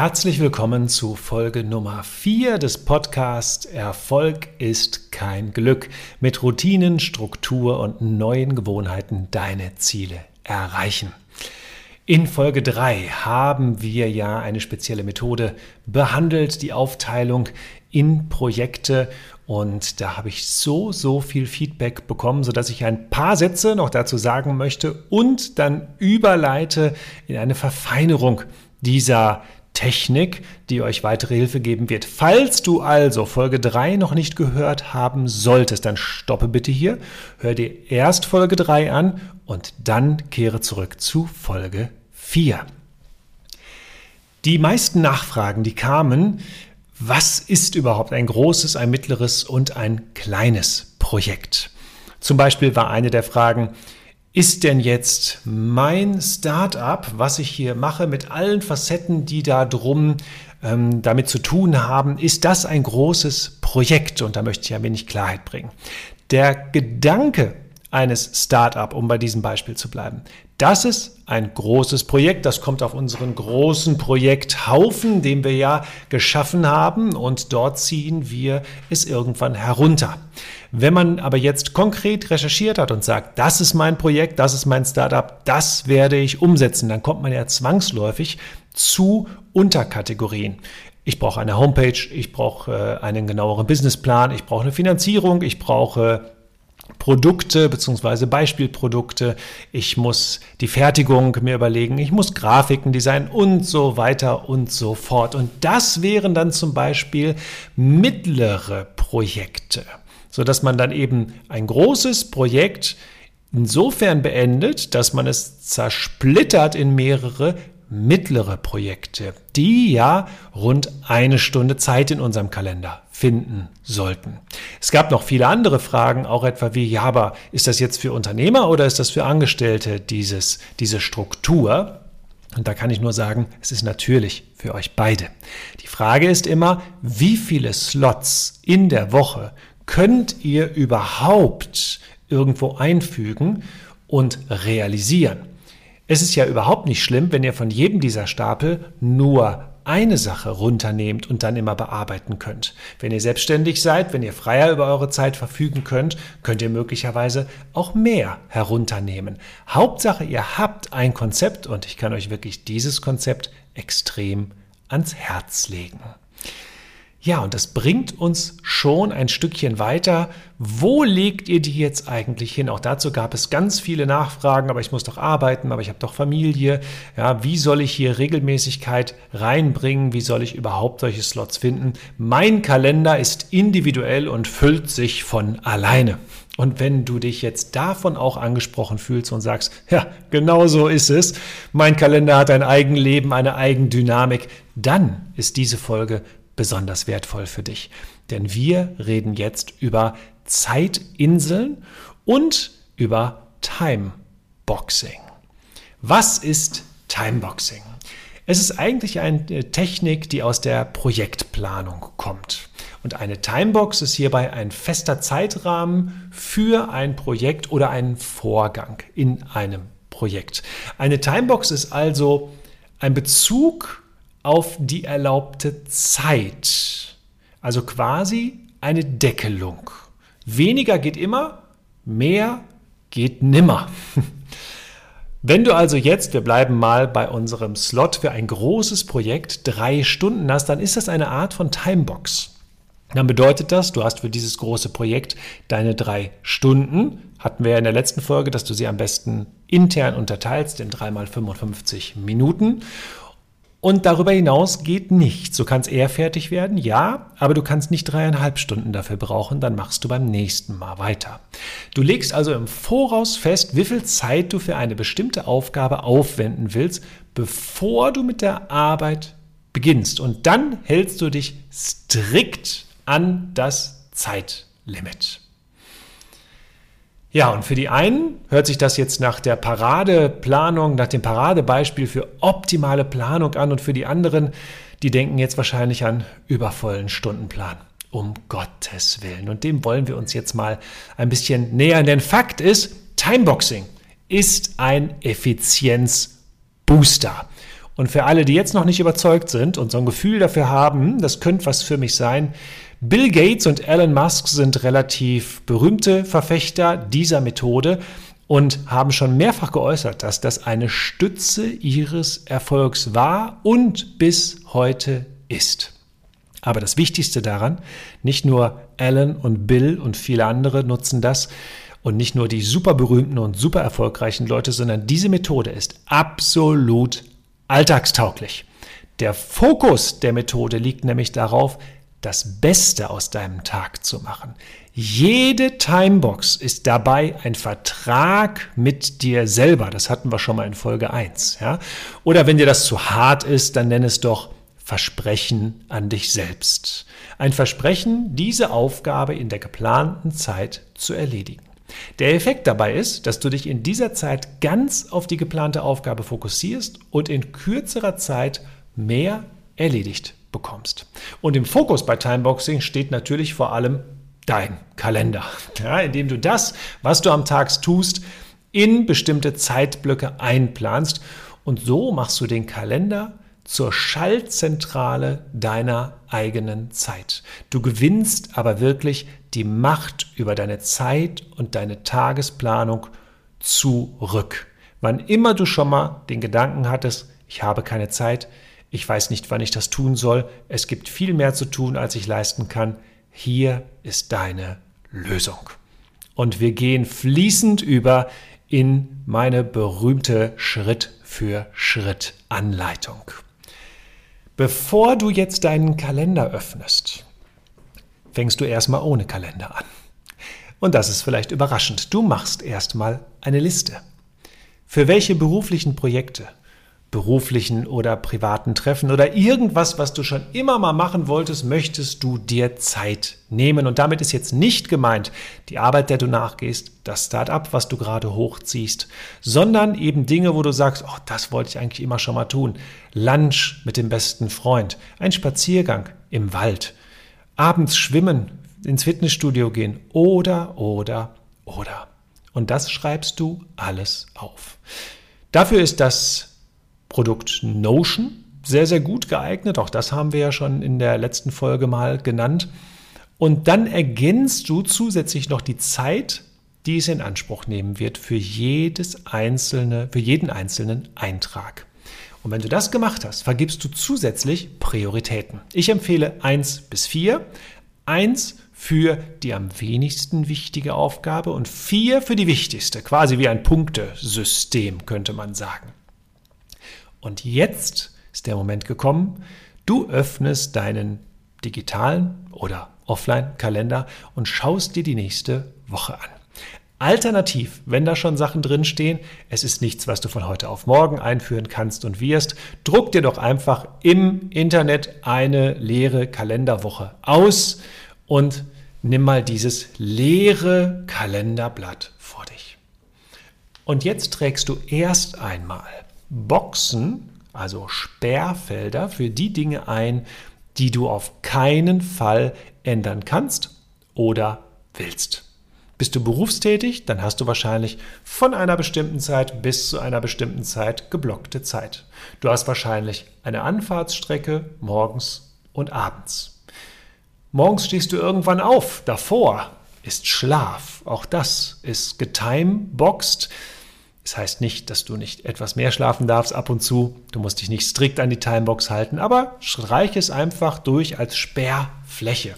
Herzlich willkommen zu Folge Nummer 4 des Podcasts Erfolg ist kein Glück. Mit Routinen, Struktur und neuen Gewohnheiten deine Ziele erreichen. In Folge 3 haben wir ja eine spezielle Methode behandelt, die Aufteilung in Projekte. Und da habe ich so, so viel Feedback bekommen, sodass ich ein paar Sätze noch dazu sagen möchte und dann überleite in eine Verfeinerung dieser Technik, die euch weitere Hilfe geben wird. Falls du also Folge 3 noch nicht gehört haben solltest, dann stoppe bitte hier, hör dir erst Folge 3 an und dann kehre zurück zu Folge 4. Die meisten Nachfragen, die kamen, was ist überhaupt ein großes, ein mittleres und ein kleines Projekt? Zum Beispiel war eine der Fragen, ist denn jetzt mein Startup, was ich hier mache, mit allen Facetten, die da drum ähm, damit zu tun haben, ist das ein großes Projekt? Und da möchte ich ein wenig Klarheit bringen. Der Gedanke eines Startup, um bei diesem Beispiel zu bleiben, das ist ein großes Projekt. Das kommt auf unseren großen Projekthaufen, den wir ja geschaffen haben. Und dort ziehen wir es irgendwann herunter. Wenn man aber jetzt konkret recherchiert hat und sagt, das ist mein Projekt, das ist mein Startup, das werde ich umsetzen, dann kommt man ja zwangsläufig zu Unterkategorien. Ich brauche eine Homepage, ich brauche äh, einen genaueren Businessplan, ich brauche eine Finanzierung, ich brauche Produkte beziehungsweise Beispielprodukte, ich muss die Fertigung mir überlegen, ich muss Grafiken designen und so weiter und so fort. Und das wären dann zum Beispiel mittlere Projekte, sodass man dann eben ein großes Projekt insofern beendet, dass man es zersplittert in mehrere mittlere Projekte, die ja rund eine Stunde Zeit in unserem Kalender finden sollten. Es gab noch viele andere Fragen, auch etwa wie, ja, aber ist das jetzt für Unternehmer oder ist das für Angestellte dieses, diese Struktur? Und da kann ich nur sagen, es ist natürlich für euch beide. Die Frage ist immer, wie viele Slots in der Woche könnt ihr überhaupt irgendwo einfügen und realisieren? Es ist ja überhaupt nicht schlimm, wenn ihr von jedem dieser Stapel nur eine Sache runternehmt und dann immer bearbeiten könnt. Wenn ihr selbstständig seid, wenn ihr freier über eure Zeit verfügen könnt, könnt ihr möglicherweise auch mehr herunternehmen. Hauptsache, ihr habt ein Konzept und ich kann euch wirklich dieses Konzept extrem ans Herz legen. Ja, und das bringt uns schon ein Stückchen weiter. Wo legt ihr die jetzt eigentlich hin? Auch dazu gab es ganz viele Nachfragen, aber ich muss doch arbeiten, aber ich habe doch Familie. Ja, wie soll ich hier Regelmäßigkeit reinbringen? Wie soll ich überhaupt solche Slots finden? Mein Kalender ist individuell und füllt sich von alleine. Und wenn du dich jetzt davon auch angesprochen fühlst und sagst, ja, genau so ist es, mein Kalender hat ein Eigenleben, eine Eigendynamik, dann ist diese Folge besonders wertvoll für dich. Denn wir reden jetzt über Zeitinseln und über Timeboxing. Was ist Timeboxing? Es ist eigentlich eine Technik, die aus der Projektplanung kommt. Und eine Timebox ist hierbei ein fester Zeitrahmen für ein Projekt oder einen Vorgang in einem Projekt. Eine Timebox ist also ein Bezug auf die erlaubte Zeit. Also quasi eine Deckelung. Weniger geht immer, mehr geht nimmer. Wenn du also jetzt, wir bleiben mal bei unserem Slot für ein großes Projekt, drei Stunden hast, dann ist das eine Art von Timebox. Dann bedeutet das, du hast für dieses große Projekt deine drei Stunden. Hatten wir ja in der letzten Folge, dass du sie am besten intern unterteilst in dreimal 55 Minuten. Und darüber hinaus geht nichts. Du kannst eher fertig werden, ja, aber du kannst nicht dreieinhalb Stunden dafür brauchen, dann machst du beim nächsten Mal weiter. Du legst also im Voraus fest, wie viel Zeit du für eine bestimmte Aufgabe aufwenden willst, bevor du mit der Arbeit beginnst. Und dann hältst du dich strikt an das Zeitlimit. Ja, und für die einen hört sich das jetzt nach der Paradeplanung, nach dem Paradebeispiel für optimale Planung an und für die anderen, die denken jetzt wahrscheinlich an übervollen Stundenplan. Um Gottes Willen. Und dem wollen wir uns jetzt mal ein bisschen nähern, denn Fakt ist, Timeboxing ist ein Effizienzbooster. Und für alle, die jetzt noch nicht überzeugt sind und so ein Gefühl dafür haben, das könnte was für mich sein, Bill Gates und Elon Musk sind relativ berühmte Verfechter dieser Methode und haben schon mehrfach geäußert, dass das eine Stütze ihres Erfolgs war und bis heute ist. Aber das Wichtigste daran, nicht nur Alan und Bill und viele andere nutzen das und nicht nur die super berühmten und super erfolgreichen Leute, sondern diese Methode ist absolut alltagstauglich. Der Fokus der Methode liegt nämlich darauf, das Beste aus deinem Tag zu machen. Jede Timebox ist dabei ein Vertrag mit dir selber. Das hatten wir schon mal in Folge 1. Ja? Oder wenn dir das zu hart ist, dann nenn es doch Versprechen an dich selbst. Ein Versprechen, diese Aufgabe in der geplanten Zeit zu erledigen. Der Effekt dabei ist, dass du dich in dieser Zeit ganz auf die geplante Aufgabe fokussierst und in kürzerer Zeit mehr erledigt bekommst. Und im Fokus bei Timeboxing steht natürlich vor allem dein Kalender, ja, indem du das, was du am Tag tust, in bestimmte Zeitblöcke einplanst. Und so machst du den Kalender zur Schaltzentrale deiner eigenen Zeit. Du gewinnst aber wirklich die Macht über deine Zeit und deine Tagesplanung zurück. Wann immer du schon mal den Gedanken hattest, ich habe keine Zeit, ich weiß nicht, wann ich das tun soll, es gibt viel mehr zu tun, als ich leisten kann, hier ist deine Lösung. Und wir gehen fließend über in meine berühmte Schritt für Schritt Anleitung. Bevor du jetzt deinen Kalender öffnest, fängst du erstmal ohne Kalender an. Und das ist vielleicht überraschend. Du machst erstmal eine Liste. Für welche beruflichen Projekte, beruflichen oder privaten Treffen oder irgendwas, was du schon immer mal machen wolltest, möchtest du dir Zeit nehmen. Und damit ist jetzt nicht gemeint die Arbeit, der du nachgehst, das Start-up, was du gerade hochziehst, sondern eben Dinge, wo du sagst, oh, das wollte ich eigentlich immer schon mal tun. Lunch mit dem besten Freund, ein Spaziergang im Wald, abends schwimmen, ins Fitnessstudio gehen oder, oder, oder. Und das schreibst du alles auf. Dafür ist das Produkt Notion sehr, sehr gut geeignet. Auch das haben wir ja schon in der letzten Folge mal genannt. Und dann ergänzt du zusätzlich noch die Zeit, die es in Anspruch nehmen wird für jedes einzelne, für jeden einzelnen Eintrag. Und wenn du das gemacht hast, vergibst du zusätzlich Prioritäten. Ich empfehle 1 bis 4. 1 für die am wenigsten wichtige Aufgabe und 4 für die wichtigste. Quasi wie ein Punktesystem, könnte man sagen. Und jetzt ist der Moment gekommen, du öffnest deinen digitalen oder Offline-Kalender und schaust dir die nächste Woche an. Alternativ, wenn da schon Sachen drinstehen, es ist nichts, was du von heute auf morgen einführen kannst und wirst, druck dir doch einfach im Internet eine leere Kalenderwoche aus und nimm mal dieses leere Kalenderblatt vor dich. Und jetzt trägst du erst einmal Boxen, also Sperrfelder, für die Dinge ein, die du auf keinen Fall ändern kannst oder willst. Bist du berufstätig, dann hast du wahrscheinlich von einer bestimmten Zeit bis zu einer bestimmten Zeit geblockte Zeit. Du hast wahrscheinlich eine Anfahrtsstrecke morgens und abends. Morgens stehst du irgendwann auf, davor ist Schlaf. Auch das ist getimeboxt. Das heißt nicht, dass du nicht etwas mehr schlafen darfst ab und zu. Du musst dich nicht strikt an die Timebox halten, aber streich es einfach durch als Sperrfläche.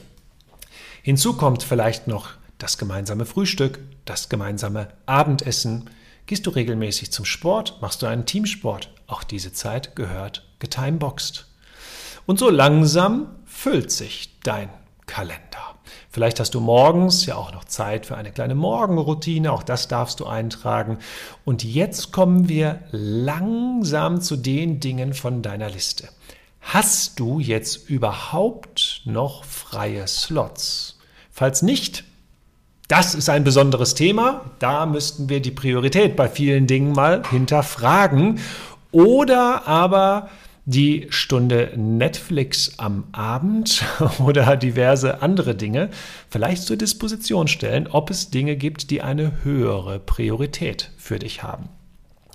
Hinzu kommt vielleicht noch das gemeinsame Frühstück, das gemeinsame Abendessen. Gehst du regelmäßig zum Sport, machst du einen Teamsport. Auch diese Zeit gehört getimeboxt. Und so langsam füllt sich dein Kalender. Vielleicht hast du morgens ja auch noch Zeit für eine kleine Morgenroutine, auch das darfst du eintragen. Und jetzt kommen wir langsam zu den Dingen von deiner Liste. Hast du jetzt überhaupt noch freie Slots? Falls nicht, das ist ein besonderes Thema. Da müssten wir die Priorität bei vielen Dingen mal hinterfragen. Oder aber die Stunde Netflix am Abend oder diverse andere Dinge vielleicht zur Disposition stellen, ob es Dinge gibt, die eine höhere Priorität für dich haben.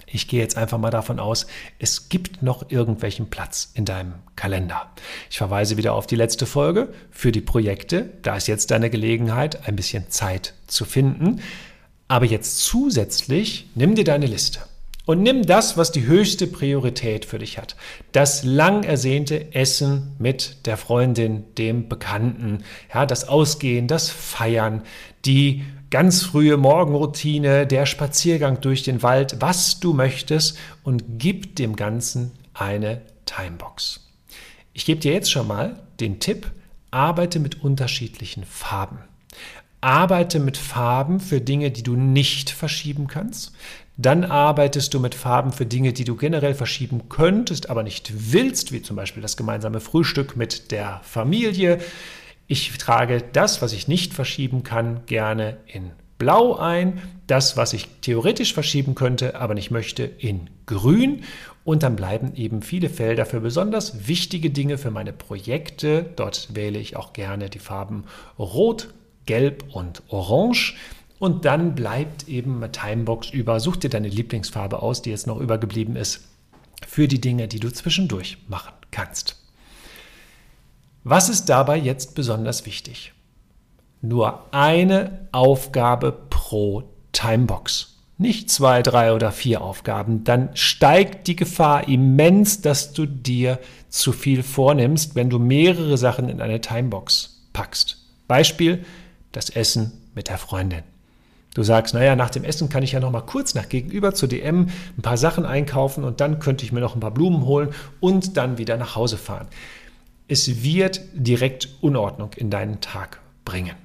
Ich gehe jetzt einfach mal davon aus, es gibt noch irgendwelchen Platz in deinem Kalender. Ich verweise wieder auf die letzte Folge für die Projekte. Da ist jetzt deine Gelegenheit, ein bisschen Zeit zu finden. Aber jetzt zusätzlich nimm dir deine Liste und nimm das, was die höchste Priorität für dich hat. Das lang ersehnte Essen mit der Freundin, dem Bekannten, ja, das Ausgehen, das Feiern, die ganz frühe Morgenroutine, der Spaziergang durch den Wald, was du möchtest und gib dem Ganzen eine Timebox. Ich gebe dir jetzt schon mal den Tipp, arbeite mit unterschiedlichen Farben. Arbeite mit Farben für Dinge, die du nicht verschieben kannst. Dann arbeitest du mit Farben für Dinge, die du generell verschieben könntest, aber nicht willst, wie zum Beispiel das gemeinsame Frühstück mit der Familie. Ich trage das, was ich nicht verschieben kann, gerne in Blau ein, das, was ich theoretisch verschieben könnte, aber nicht möchte, in Grün. Und dann bleiben eben viele Felder für besonders wichtige Dinge für meine Projekte. Dort wähle ich auch gerne die Farben Rot, Gelb und Orange. Und dann bleibt eben Timebox über. Such dir deine Lieblingsfarbe aus, die jetzt noch übergeblieben ist, für die Dinge, die du zwischendurch machen kannst. Was ist dabei jetzt besonders wichtig? Nur eine Aufgabe pro Timebox. Nicht zwei, drei oder vier Aufgaben. Dann steigt die Gefahr immens, dass du dir zu viel vornimmst, wenn du mehrere Sachen in eine Timebox packst. Beispiel das Essen mit der Freundin. Du sagst, naja, nach dem Essen kann ich ja noch mal kurz nach gegenüber zur DM ein paar Sachen einkaufen und dann könnte ich mir noch ein paar Blumen holen und dann wieder nach Hause fahren. Es wird direkt Unordnung in deinen Tag bringen.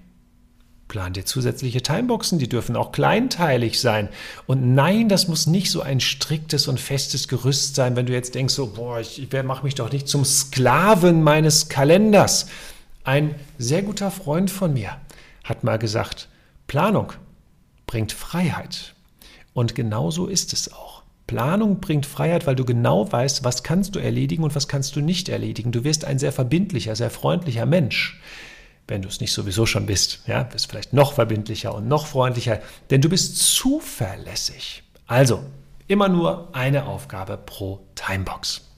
Plan dir zusätzliche Timeboxen, die dürfen auch kleinteilig sein. Und nein, das muss nicht so ein striktes und festes Gerüst sein, wenn du jetzt denkst, so, boah, ich, ich mache mich doch nicht zum Sklaven meines Kalenders. Ein sehr guter Freund von mir hat mal gesagt, Planung bringt Freiheit. Und genau so ist es auch. Planung bringt Freiheit, weil du genau weißt, was kannst du erledigen und was kannst du nicht erledigen. Du wirst ein sehr verbindlicher, sehr freundlicher Mensch. Wenn du es nicht sowieso schon bist, ja, bist vielleicht noch verbindlicher und noch freundlicher, denn du bist zuverlässig. Also, immer nur eine Aufgabe pro Timebox.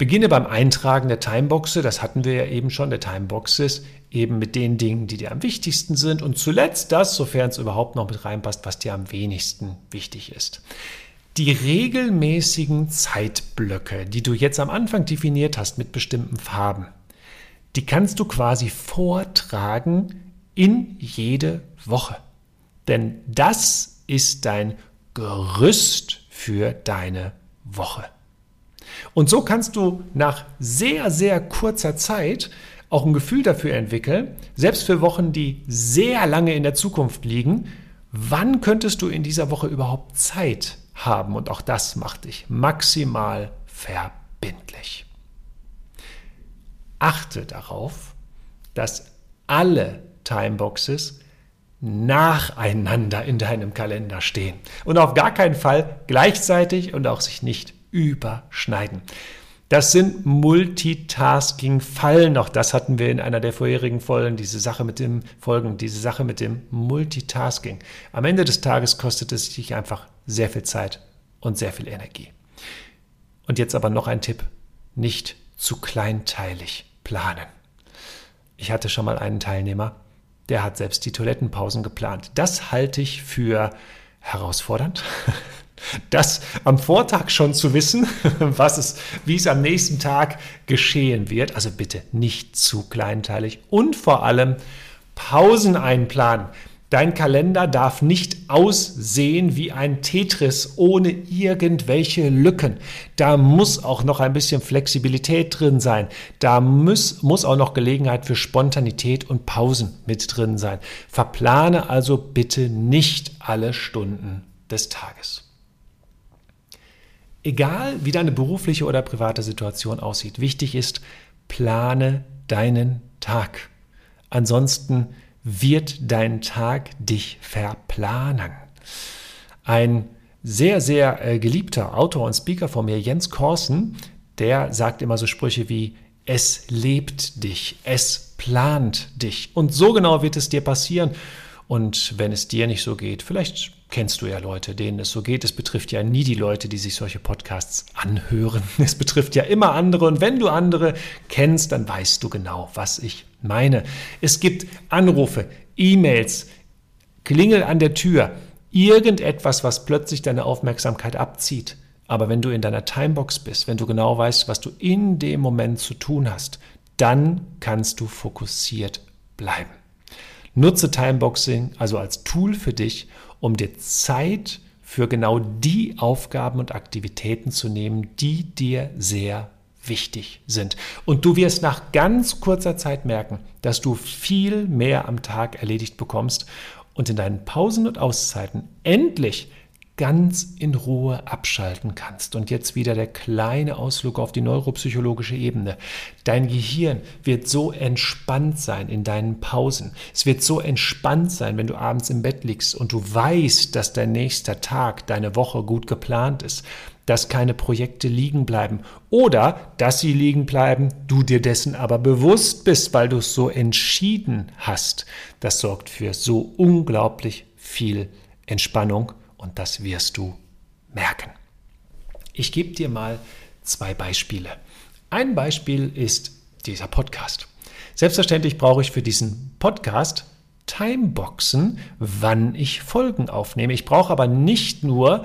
Beginne beim Eintragen der Timeboxe, das hatten wir ja eben schon, der Timeboxes, eben mit den Dingen, die dir am wichtigsten sind und zuletzt das, sofern es überhaupt noch mit reinpasst, was dir am wenigsten wichtig ist. Die regelmäßigen Zeitblöcke, die du jetzt am Anfang definiert hast mit bestimmten Farben, die kannst du quasi vortragen in jede Woche. Denn das ist dein Gerüst für deine Woche. Und so kannst du nach sehr, sehr kurzer Zeit auch ein Gefühl dafür entwickeln, selbst für Wochen, die sehr lange in der Zukunft liegen, wann könntest du in dieser Woche überhaupt Zeit haben? Und auch das macht dich maximal verbindlich. Achte darauf, dass alle Timeboxes nacheinander in deinem Kalender stehen und auf gar keinen Fall gleichzeitig und auch sich nicht überschneiden. Das sind Multitasking-Fallen. Auch das hatten wir in einer der vorherigen Folgen, diese Sache mit dem Folgen, diese Sache mit dem Multitasking. Am Ende des Tages kostet es dich einfach sehr viel Zeit und sehr viel Energie. Und jetzt aber noch ein Tipp. Nicht zu kleinteilig planen. Ich hatte schon mal einen Teilnehmer, der hat selbst die Toilettenpausen geplant. Das halte ich für herausfordernd. Das am Vortag schon zu wissen, was es, wie es am nächsten Tag geschehen wird. Also bitte nicht zu kleinteilig und vor allem Pausen einplanen. Dein Kalender darf nicht aussehen wie ein Tetris ohne irgendwelche Lücken. Da muss auch noch ein bisschen Flexibilität drin sein. Da muss, muss auch noch Gelegenheit für Spontanität und Pausen mit drin sein. Verplane also bitte nicht alle Stunden des Tages. Egal wie deine berufliche oder private Situation aussieht, wichtig ist, plane deinen Tag. Ansonsten wird dein Tag dich verplanen. Ein sehr, sehr äh, geliebter Autor und Speaker von mir, Jens Korsen, der sagt immer so Sprüche wie, es lebt dich, es plant dich. Und so genau wird es dir passieren. Und wenn es dir nicht so geht, vielleicht kennst du ja Leute, denen es so geht. Es betrifft ja nie die Leute, die sich solche Podcasts anhören. Es betrifft ja immer andere. Und wenn du andere kennst, dann weißt du genau, was ich meine. Es gibt Anrufe, E-Mails, Klingel an der Tür, irgendetwas, was plötzlich deine Aufmerksamkeit abzieht. Aber wenn du in deiner Timebox bist, wenn du genau weißt, was du in dem Moment zu tun hast, dann kannst du fokussiert bleiben. Nutze Timeboxing also als Tool für dich, um dir Zeit für genau die Aufgaben und Aktivitäten zu nehmen, die dir sehr wichtig sind. Und du wirst nach ganz kurzer Zeit merken, dass du viel mehr am Tag erledigt bekommst und in deinen Pausen und Auszeiten endlich ganz in Ruhe abschalten kannst. Und jetzt wieder der kleine Ausflug auf die neuropsychologische Ebene. Dein Gehirn wird so entspannt sein in deinen Pausen. Es wird so entspannt sein, wenn du abends im Bett liegst und du weißt, dass dein nächster Tag, deine Woche gut geplant ist, dass keine Projekte liegen bleiben oder dass sie liegen bleiben, du dir dessen aber bewusst bist, weil du es so entschieden hast. Das sorgt für so unglaublich viel Entspannung und das wirst du merken. Ich gebe dir mal zwei Beispiele. Ein Beispiel ist dieser Podcast. Selbstverständlich brauche ich für diesen Podcast Timeboxen, wann ich Folgen aufnehme. Ich brauche aber nicht nur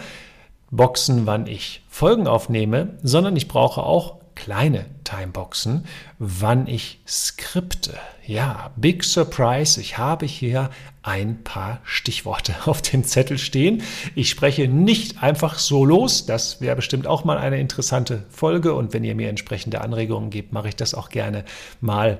Boxen, wann ich Folgen aufnehme, sondern ich brauche auch kleine Timeboxen, wann ich skripte. Ja, big surprise, ich habe hier ein paar Stichworte auf dem Zettel stehen. Ich spreche nicht einfach so los, das wäre bestimmt auch mal eine interessante Folge und wenn ihr mir entsprechende Anregungen gebt, mache ich das auch gerne mal.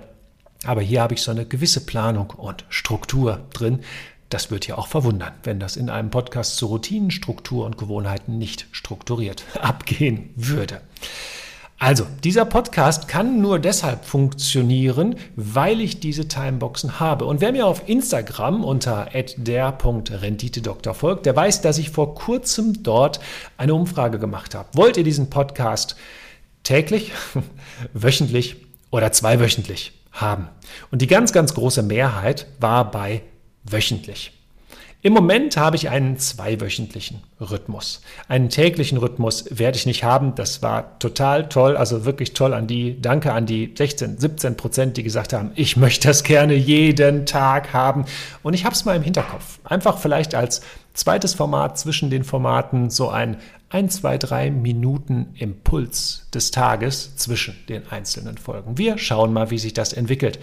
Aber hier habe ich so eine gewisse Planung und Struktur drin. Das wird ja auch verwundern, wenn das in einem Podcast zu Routinen, Struktur und Gewohnheiten nicht strukturiert abgehen würde. Also, dieser Podcast kann nur deshalb funktionieren, weil ich diese Timeboxen habe. Und wer mir auf Instagram unter der.renditedoktor folgt, der weiß, dass ich vor kurzem dort eine Umfrage gemacht habe. Wollt ihr diesen Podcast täglich, wöchentlich oder zweiwöchentlich haben? Und die ganz, ganz große Mehrheit war bei wöchentlich. Im Moment habe ich einen zweiwöchentlichen Rhythmus. Einen täglichen Rhythmus werde ich nicht haben. Das war total toll, also wirklich toll an die, danke an die 16, 17 Prozent, die gesagt haben, ich möchte das gerne jeden Tag haben. Und ich habe es mal im Hinterkopf. Einfach vielleicht als zweites Format zwischen den Formaten so ein 1, 2, 3 Minuten Impuls des Tages zwischen den einzelnen Folgen. Wir schauen mal, wie sich das entwickelt.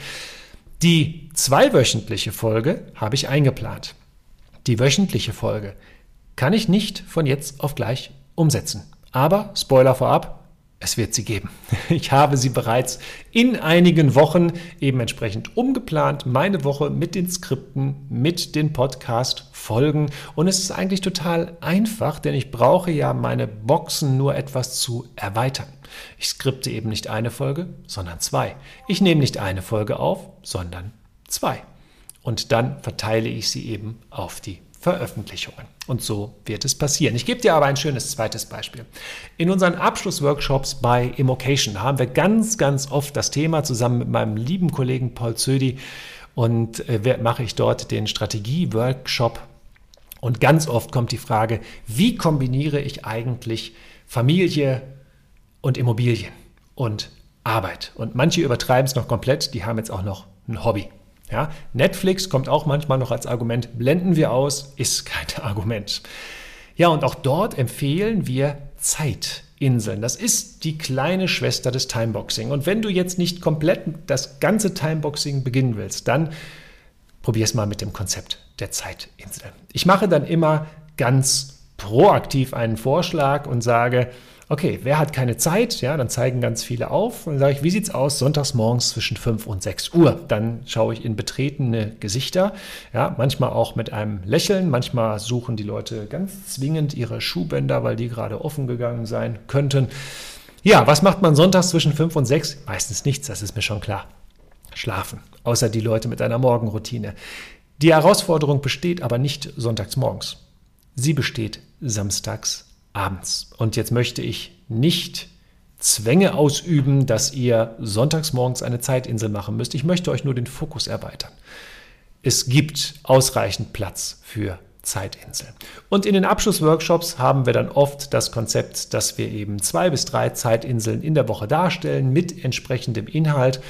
Die zweiwöchentliche Folge habe ich eingeplant. Die wöchentliche Folge kann ich nicht von jetzt auf gleich umsetzen. Aber, Spoiler vorab, es wird sie geben. Ich habe sie bereits in einigen Wochen eben entsprechend umgeplant, meine Woche mit den Skripten, mit den Podcast-Folgen. Und es ist eigentlich total einfach, denn ich brauche ja meine Boxen nur etwas zu erweitern. Ich skripte eben nicht eine Folge, sondern zwei. Ich nehme nicht eine Folge auf, sondern zwei und dann verteile ich sie eben auf die Veröffentlichungen. Und so wird es passieren. Ich gebe dir aber ein schönes zweites Beispiel. In unseren Abschlussworkshops bei Immocation haben wir ganz, ganz oft das Thema zusammen mit meinem lieben Kollegen Paul Zödi und äh, mache ich dort den Strategie-Workshop. Und ganz oft kommt die Frage, wie kombiniere ich eigentlich Familie und Immobilien und Arbeit? Und manche übertreiben es noch komplett, die haben jetzt auch noch ein Hobby. Ja, Netflix kommt auch manchmal noch als Argument, blenden wir aus, ist kein Argument. Ja, und auch dort empfehlen wir Zeitinseln. Das ist die kleine Schwester des Timeboxing. Und wenn du jetzt nicht komplett das ganze Timeboxing beginnen willst, dann probier es mal mit dem Konzept der Zeitinsel. Ich mache dann immer ganz proaktiv einen Vorschlag und sage, okay, wer hat keine Zeit? Ja, dann zeigen ganz viele auf. Und dann sage ich, wie sieht es aus sonntags morgens zwischen 5 und 6 Uhr? Dann schaue ich in betretene Gesichter, ja, manchmal auch mit einem Lächeln, manchmal suchen die Leute ganz zwingend ihre Schuhbänder, weil die gerade offen gegangen sein könnten. Ja, was macht man sonntags zwischen 5 und 6? Meistens nichts, das ist mir schon klar. Schlafen, außer die Leute mit einer Morgenroutine. Die Herausforderung besteht aber nicht sonntags morgens. Sie besteht samstags abends. Und jetzt möchte ich nicht Zwänge ausüben, dass ihr sonntags morgens eine Zeitinsel machen müsst. Ich möchte euch nur den Fokus erweitern. Es gibt ausreichend Platz für Zeitinsel. Und in den Abschlussworkshops haben wir dann oft das Konzept, dass wir eben zwei bis drei Zeitinseln in der Woche darstellen mit entsprechendem Inhalt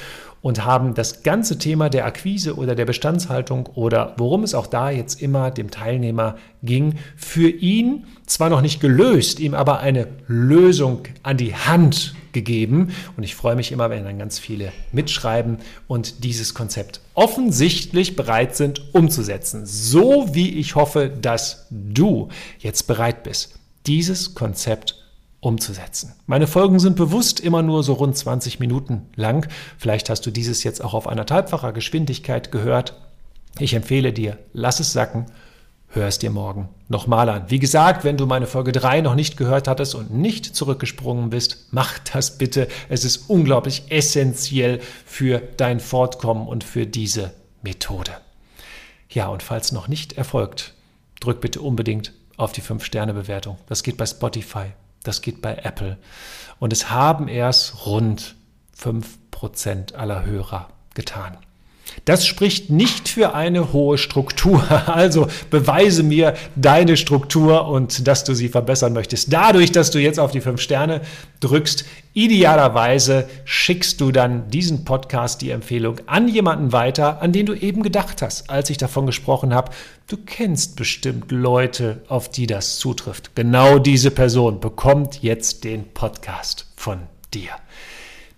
und haben das ganze Thema der Akquise oder der Bestandshaltung oder worum es auch da jetzt immer dem Teilnehmer ging, für ihn zwar noch nicht gelöst, ihm aber eine Lösung an die Hand gegeben. Und ich freue mich immer, wenn dann ganz viele mitschreiben und dieses Konzept offensichtlich bereit sind umzusetzen. So wie ich hoffe, dass du jetzt bereit bist, dieses Konzept umzusetzen. Meine Folgen sind bewusst immer nur so rund 20 Minuten lang. Vielleicht hast du dieses jetzt auch auf einer halbfacher Geschwindigkeit gehört. Ich empfehle dir, lass es sacken, hör es dir morgen nochmal an. Wie gesagt, wenn du meine Folge 3 noch nicht gehört hattest und nicht zurückgesprungen bist, mach das bitte. Es ist unglaublich essentiell für dein Fortkommen und für diese Methode. Ja, und falls noch nicht erfolgt, drück bitte unbedingt auf die 5-Sterne-Bewertung. Das geht bei Spotify, das geht bei Apple. Und es haben erst rund 5% aller Hörer getan. Das spricht nicht für eine hohe Struktur. Also beweise mir deine Struktur und dass du sie verbessern möchtest. Dadurch, dass du jetzt auf die fünf Sterne drückst, idealerweise schickst du dann diesen Podcast, die Empfehlung an jemanden weiter, an den du eben gedacht hast, als ich davon gesprochen habe. Du kennst bestimmt Leute, auf die das zutrifft. Genau diese Person bekommt jetzt den Podcast von dir.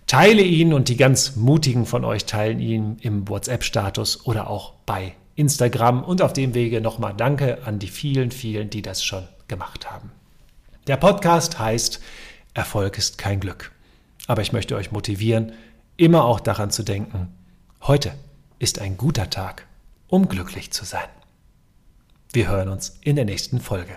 Teile ihn und die ganz mutigen von euch teilen ihn im WhatsApp-Status oder auch bei Instagram. Und auf dem Wege nochmal Danke an die vielen, vielen, die das schon gemacht haben. Der Podcast heißt Erfolg ist kein Glück. Aber ich möchte euch motivieren, immer auch daran zu denken, heute ist ein guter Tag, um glücklich zu sein. Wir hören uns in der nächsten Folge.